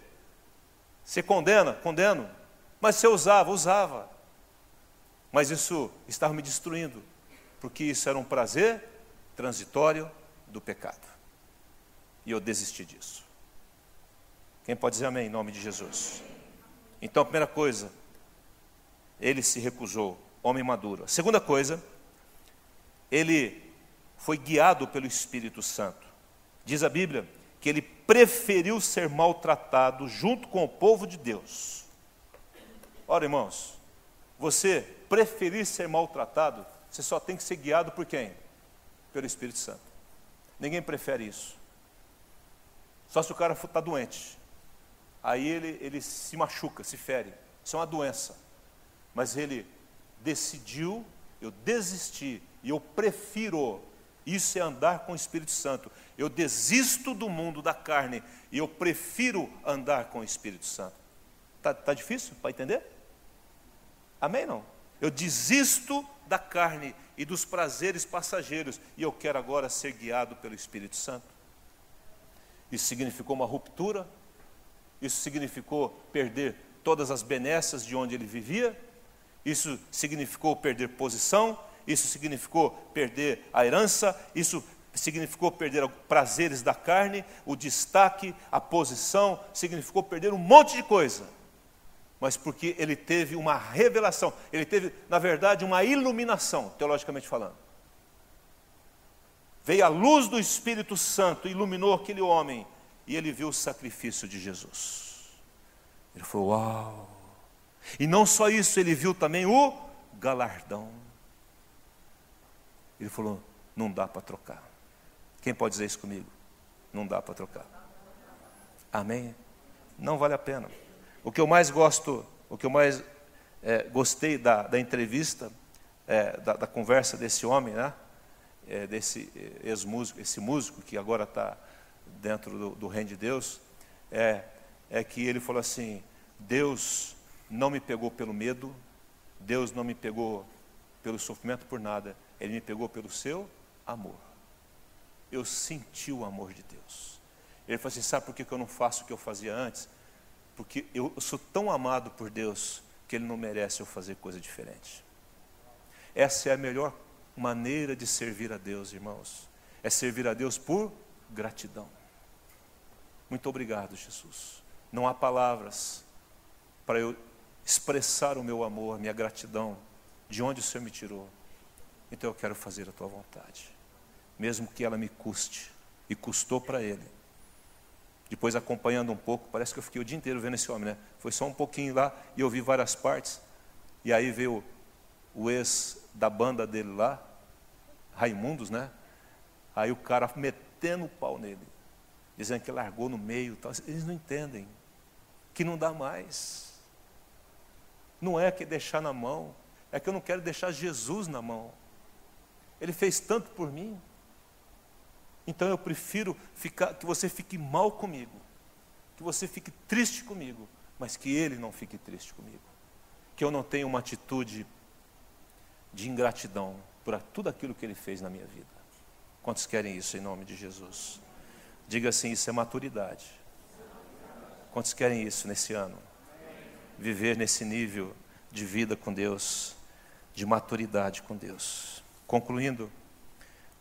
Você condena? Condeno. Mas você usava? Usava. Mas isso estava me destruindo, porque isso era um prazer transitório do pecado. E eu desisti disso. Quem pode dizer amém em nome de Jesus? Então, a primeira coisa, ele se recusou, homem maduro. A segunda coisa, ele foi guiado pelo Espírito Santo. Diz a Bíblia que ele preferiu ser maltratado junto com o povo de Deus. Ora, irmãos, você preferir ser maltratado, você só tem que ser guiado por quem? Pelo Espírito Santo. Ninguém prefere isso. Só se o cara está doente. Aí ele, ele se machuca, se fere. Isso é uma doença. Mas ele decidiu, eu desisti e eu prefiro isso é andar com o Espírito Santo. Eu desisto do mundo da carne e eu prefiro andar com o Espírito Santo. Está tá difícil para entender? Amém? Não? Eu desisto da carne e dos prazeres passageiros e eu quero agora ser guiado pelo Espírito Santo. Isso significou uma ruptura, isso significou perder todas as benesses de onde ele vivia, isso significou perder posição, isso significou perder a herança, isso significou perder prazeres da carne, o destaque, a posição, significou perder um monte de coisa. Mas porque ele teve uma revelação, ele teve, na verdade, uma iluminação, teologicamente falando. Veio a luz do Espírito Santo, iluminou aquele homem, e ele viu o sacrifício de Jesus. Ele falou: Uau! E não só isso, ele viu também o galardão. Ele falou: Não dá para trocar. Quem pode dizer isso comigo? Não dá para trocar. Amém? Não vale a pena. O que eu mais gosto, o que eu mais é, gostei da, da entrevista, é, da, da, conversa desse homem, né? É, desse é, ex-músico, esse músico que agora está dentro do, do reino de Deus, é, é que ele falou assim: Deus não me pegou pelo medo, Deus não me pegou pelo sofrimento por nada, Ele me pegou pelo seu amor eu senti o amor de Deus. Ele falou assim: sabe por que eu não faço o que eu fazia antes? Porque eu sou tão amado por Deus que Ele não merece eu fazer coisa diferente. Essa é a melhor maneira de servir a Deus, irmãos. É servir a Deus por gratidão. Muito obrigado, Jesus. Não há palavras para eu expressar o meu amor, minha gratidão, de onde o Senhor me tirou. Então eu quero fazer a tua vontade mesmo que ela me custe. E custou para ele. Depois, acompanhando um pouco, parece que eu fiquei o dia inteiro vendo esse homem, né? Foi só um pouquinho lá e eu vi várias partes. E aí veio o ex da banda dele lá, Raimundos, né? Aí o cara metendo o pau nele, dizendo que largou no meio. Tal. Eles não entendem que não dá mais. Não é que deixar na mão, é que eu não quero deixar Jesus na mão. Ele fez tanto por mim. Então eu prefiro ficar, que você fique mal comigo, que você fique triste comigo, mas que ele não fique triste comigo. Que eu não tenha uma atitude de ingratidão por tudo aquilo que ele fez na minha vida. Quantos querem isso em nome de Jesus? Diga assim: isso é maturidade. Quantos querem isso nesse ano? Viver nesse nível de vida com Deus, de maturidade com Deus. Concluindo,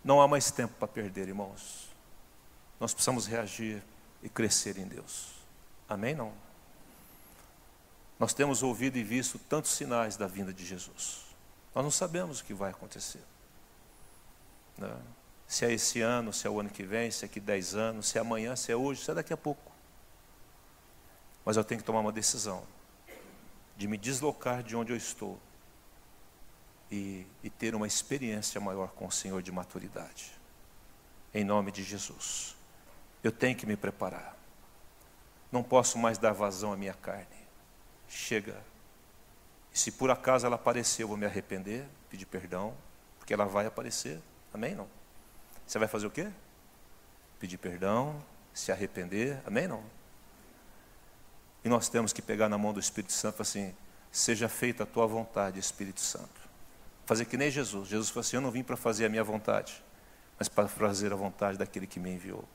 não há mais tempo para perder, irmãos. Nós precisamos reagir e crescer em Deus. Amém? Não? Nós temos ouvido e visto tantos sinais da vinda de Jesus. Nós não sabemos o que vai acontecer. Né? Se é esse ano, se é o ano que vem, se é daqui dez anos, se é amanhã, se é hoje, se é daqui a pouco. Mas eu tenho que tomar uma decisão de me deslocar de onde eu estou e, e ter uma experiência maior com o Senhor de maturidade. Em nome de Jesus. Eu tenho que me preparar. Não posso mais dar vazão à minha carne. Chega. E se por acaso ela aparecer, eu vou me arrepender, pedir perdão, porque ela vai aparecer. Amém? Não? Você vai fazer o quê? Pedir perdão, se arrepender. Amém? Não? E nós temos que pegar na mão do Espírito Santo assim: seja feita a tua vontade, Espírito Santo. Fazer que nem Jesus. Jesus falou assim: Eu não vim para fazer a minha vontade, mas para fazer a vontade daquele que me enviou.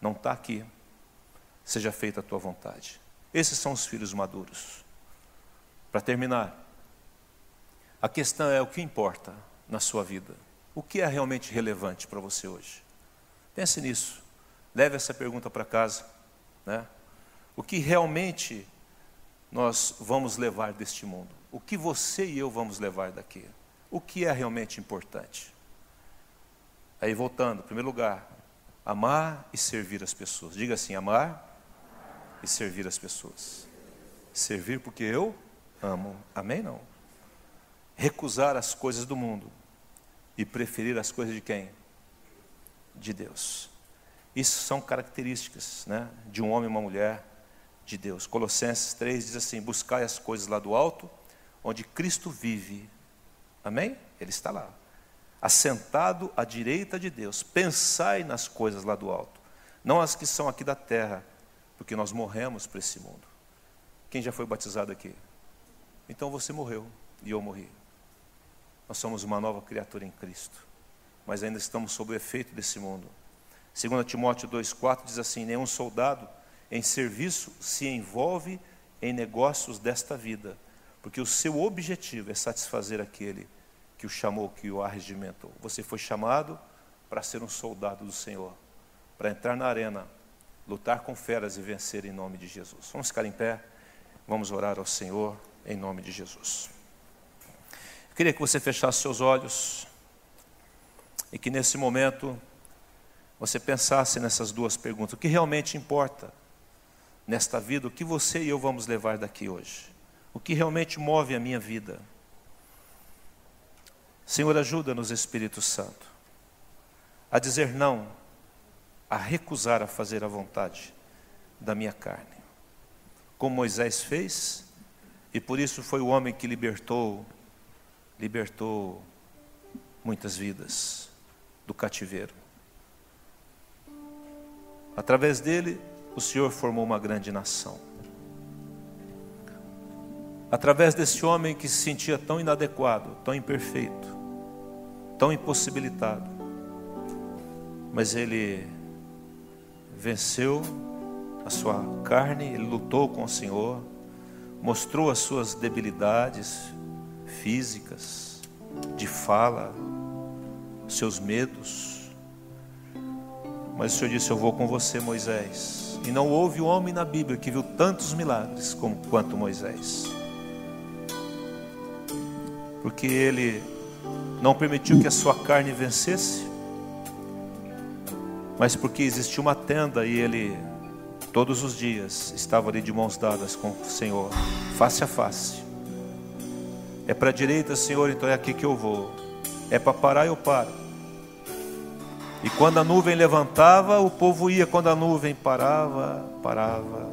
Não está aqui. Seja feita a tua vontade. Esses são os filhos maduros. Para terminar, a questão é o que importa na sua vida. O que é realmente relevante para você hoje? Pense nisso. Leve essa pergunta para casa. Né? O que realmente nós vamos levar deste mundo? O que você e eu vamos levar daqui? O que é realmente importante. Aí voltando, em primeiro lugar, amar e servir as pessoas. Diga assim: amar e servir as pessoas. Servir porque eu amo. Amém? Não. Recusar as coisas do mundo e preferir as coisas de quem? De Deus. Isso são características né, de um homem e uma mulher de Deus. Colossenses 3 diz assim: Buscai as coisas lá do alto, onde Cristo vive Amém? Ele está lá. Assentado à direita de Deus. Pensai nas coisas lá do alto, não as que são aqui da terra, porque nós morremos para esse mundo. Quem já foi batizado aqui? Então você morreu e eu morri. Nós somos uma nova criatura em Cristo, mas ainda estamos sob o efeito desse mundo. 2 Timóteo 2,4 diz assim: Nenhum soldado em serviço se envolve em negócios desta vida, porque o seu objetivo é satisfazer aquele que o chamou, que o arregimentou. Você foi chamado para ser um soldado do Senhor, para entrar na arena, lutar com feras e vencer em nome de Jesus. Vamos ficar em pé, vamos orar ao Senhor em nome de Jesus. Eu queria que você fechasse seus olhos e que nesse momento você pensasse nessas duas perguntas: o que realmente importa nesta vida, o que você e eu vamos levar daqui hoje? O que realmente move a minha vida? Senhor, ajuda-nos, Espírito Santo, a dizer não, a recusar a fazer a vontade da minha carne. Como Moisés fez, e por isso foi o homem que libertou, libertou muitas vidas do cativeiro. Através dele, o Senhor formou uma grande nação. Através desse homem que se sentia tão inadequado, tão imperfeito, tão impossibilitado, mas ele venceu a sua carne, ele lutou com o Senhor, mostrou as suas debilidades físicas, de fala, seus medos. Mas o Senhor disse: Eu vou com você, Moisés. E não houve homem na Bíblia que viu tantos milagres como quanto Moisés. Porque ele não permitiu que a sua carne vencesse, mas porque existia uma tenda e ele, todos os dias, estava ali de mãos dadas com o Senhor, face a face. É para a direita, Senhor, então é aqui que eu vou. É para parar, eu paro. E quando a nuvem levantava, o povo ia. Quando a nuvem parava, parava.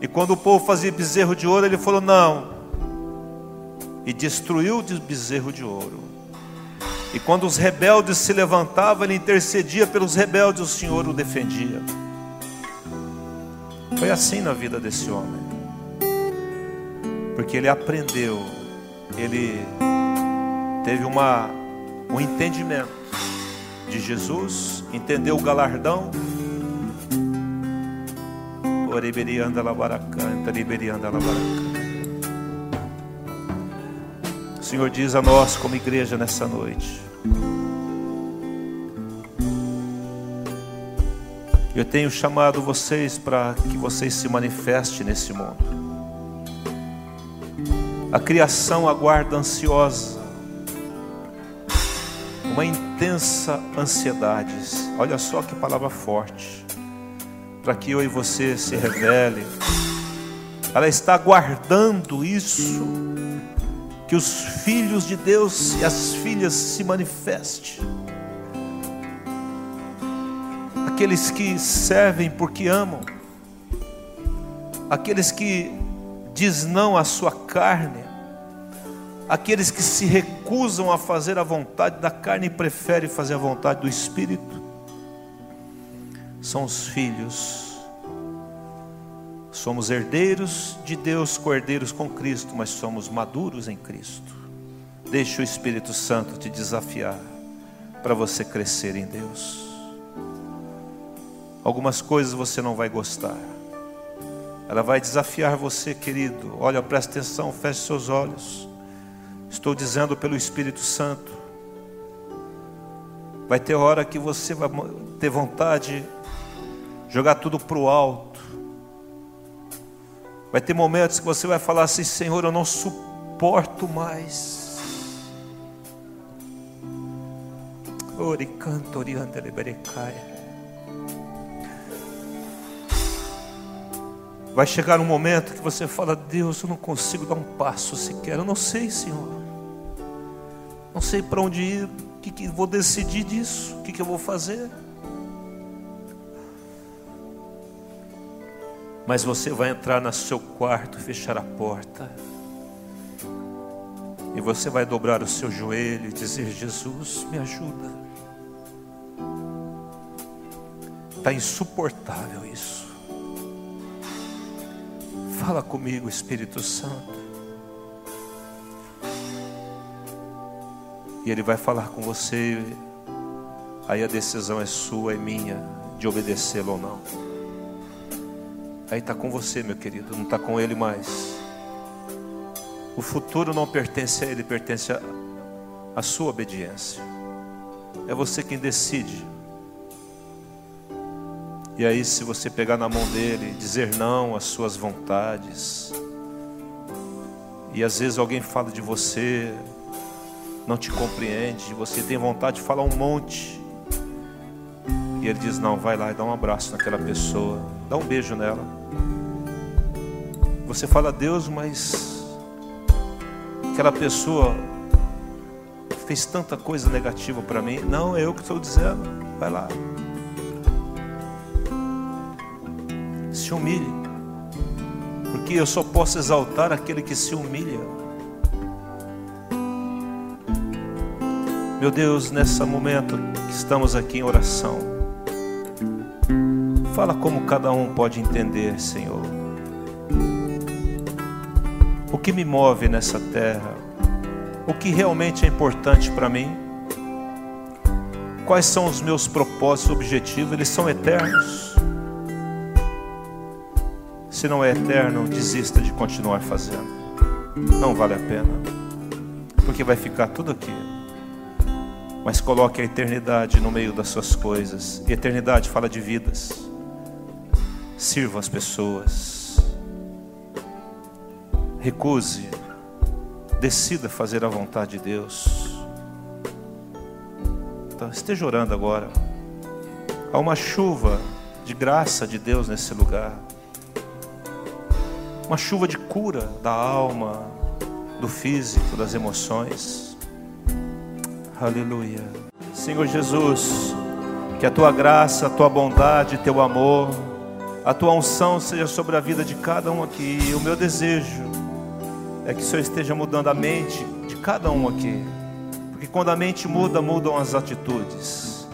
E quando o povo fazia bezerro de ouro, ele falou: Não. E destruiu o bezerro de ouro. E quando os rebeldes se levantavam, ele intercedia pelos rebeldes, o Senhor o defendia. Foi assim na vida desse homem. Porque ele aprendeu, ele teve uma, um entendimento de Jesus, entendeu o galardão. O Senhor diz a nós, como igreja, nessa noite: Eu tenho chamado vocês para que vocês se manifestem nesse mundo. A criação aguarda ansiosa, uma intensa ansiedade. Olha só que palavra forte. Para que eu e você se revele. Ela está aguardando isso que os filhos de Deus e as filhas se manifestem. Aqueles que servem porque amam, aqueles que diz não à sua carne, aqueles que se recusam a fazer a vontade da carne e preferem fazer a vontade do Espírito, são os filhos. Somos herdeiros de Deus, cordeiros com Cristo, mas somos maduros em Cristo. Deixe o Espírito Santo te desafiar para você crescer em Deus. Algumas coisas você não vai gostar. Ela vai desafiar você, querido. Olha, presta atenção, feche seus olhos. Estou dizendo pelo Espírito Santo. Vai ter hora que você vai ter vontade de jogar tudo para o alto. Vai ter momentos que você vai falar assim: Senhor, eu não suporto mais. Vai chegar um momento que você fala: Deus, eu não consigo dar um passo sequer. Eu não sei, Senhor. Não sei para onde ir. O que, que vou decidir disso? O que, que eu vou fazer? Mas você vai entrar no seu quarto, fechar a porta. E você vai dobrar o seu joelho e dizer: Jesus, me ajuda. Está insuportável isso. Fala comigo, Espírito Santo. E Ele vai falar com você. Aí a decisão é sua, é minha, de obedecê-lo ou não. Aí está com você, meu querido, não está com Ele mais. O futuro não pertence a Ele, pertence a sua obediência. É você quem decide. E aí, se você pegar na mão dele, dizer não às suas vontades, e às vezes alguém fala de você, não te compreende, você tem vontade de falar um monte, e ele diz: Não, vai lá e dá um abraço naquela pessoa, dá um beijo nela. Você fala, Deus, mas aquela pessoa fez tanta coisa negativa para mim. Não, é eu que estou dizendo. Vai lá. Se humilhe. Porque eu só posso exaltar aquele que se humilha. Meu Deus, nesse momento que estamos aqui em oração, fala como cada um pode entender, Senhor. O que me move nessa terra? o que realmente é importante para mim, quais são os meus propósitos, objetivos, eles são eternos. Se não é eterno, desista de continuar fazendo, não vale a pena, porque vai ficar tudo aqui. Mas coloque a eternidade no meio das suas coisas, e eternidade fala de vidas. Sirva as pessoas, recuse Decida fazer a vontade de Deus. Então, esteja orando agora. Há uma chuva de graça de Deus nesse lugar. Uma chuva de cura da alma, do físico, das emoções. Aleluia. Senhor Jesus, que a tua graça, a tua bondade, teu amor, a tua unção seja sobre a vida de cada um aqui. O meu desejo é que o Senhor esteja mudando a mente de cada um aqui. Porque quando a mente muda, mudam as atitudes.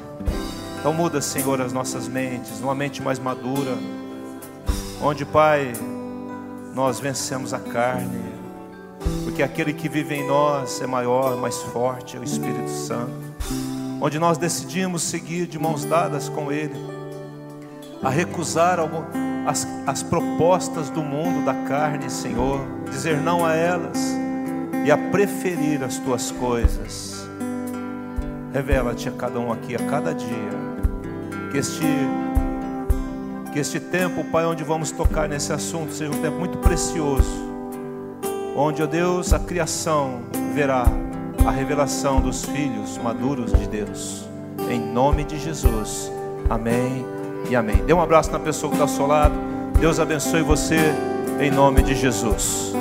Então muda, Senhor, as nossas mentes, uma mente mais madura, onde, Pai, nós vencemos a carne, porque aquele que vive em nós é maior, mais forte, é o Espírito Santo, onde nós decidimos seguir de mãos dadas com Ele, a recusar as, as propostas do mundo, da carne, Senhor, dizer não a elas e a preferir as tuas coisas. Revela-te a cada um aqui, a cada dia, que este, que este tempo, Pai, onde vamos tocar nesse assunto, seja um tempo muito precioso, onde, ó Deus, a criação verá a revelação dos filhos maduros de Deus, em nome de Jesus. Amém e amém. Dê um abraço na pessoa que está ao seu lado. Deus abençoe você em nome de Jesus.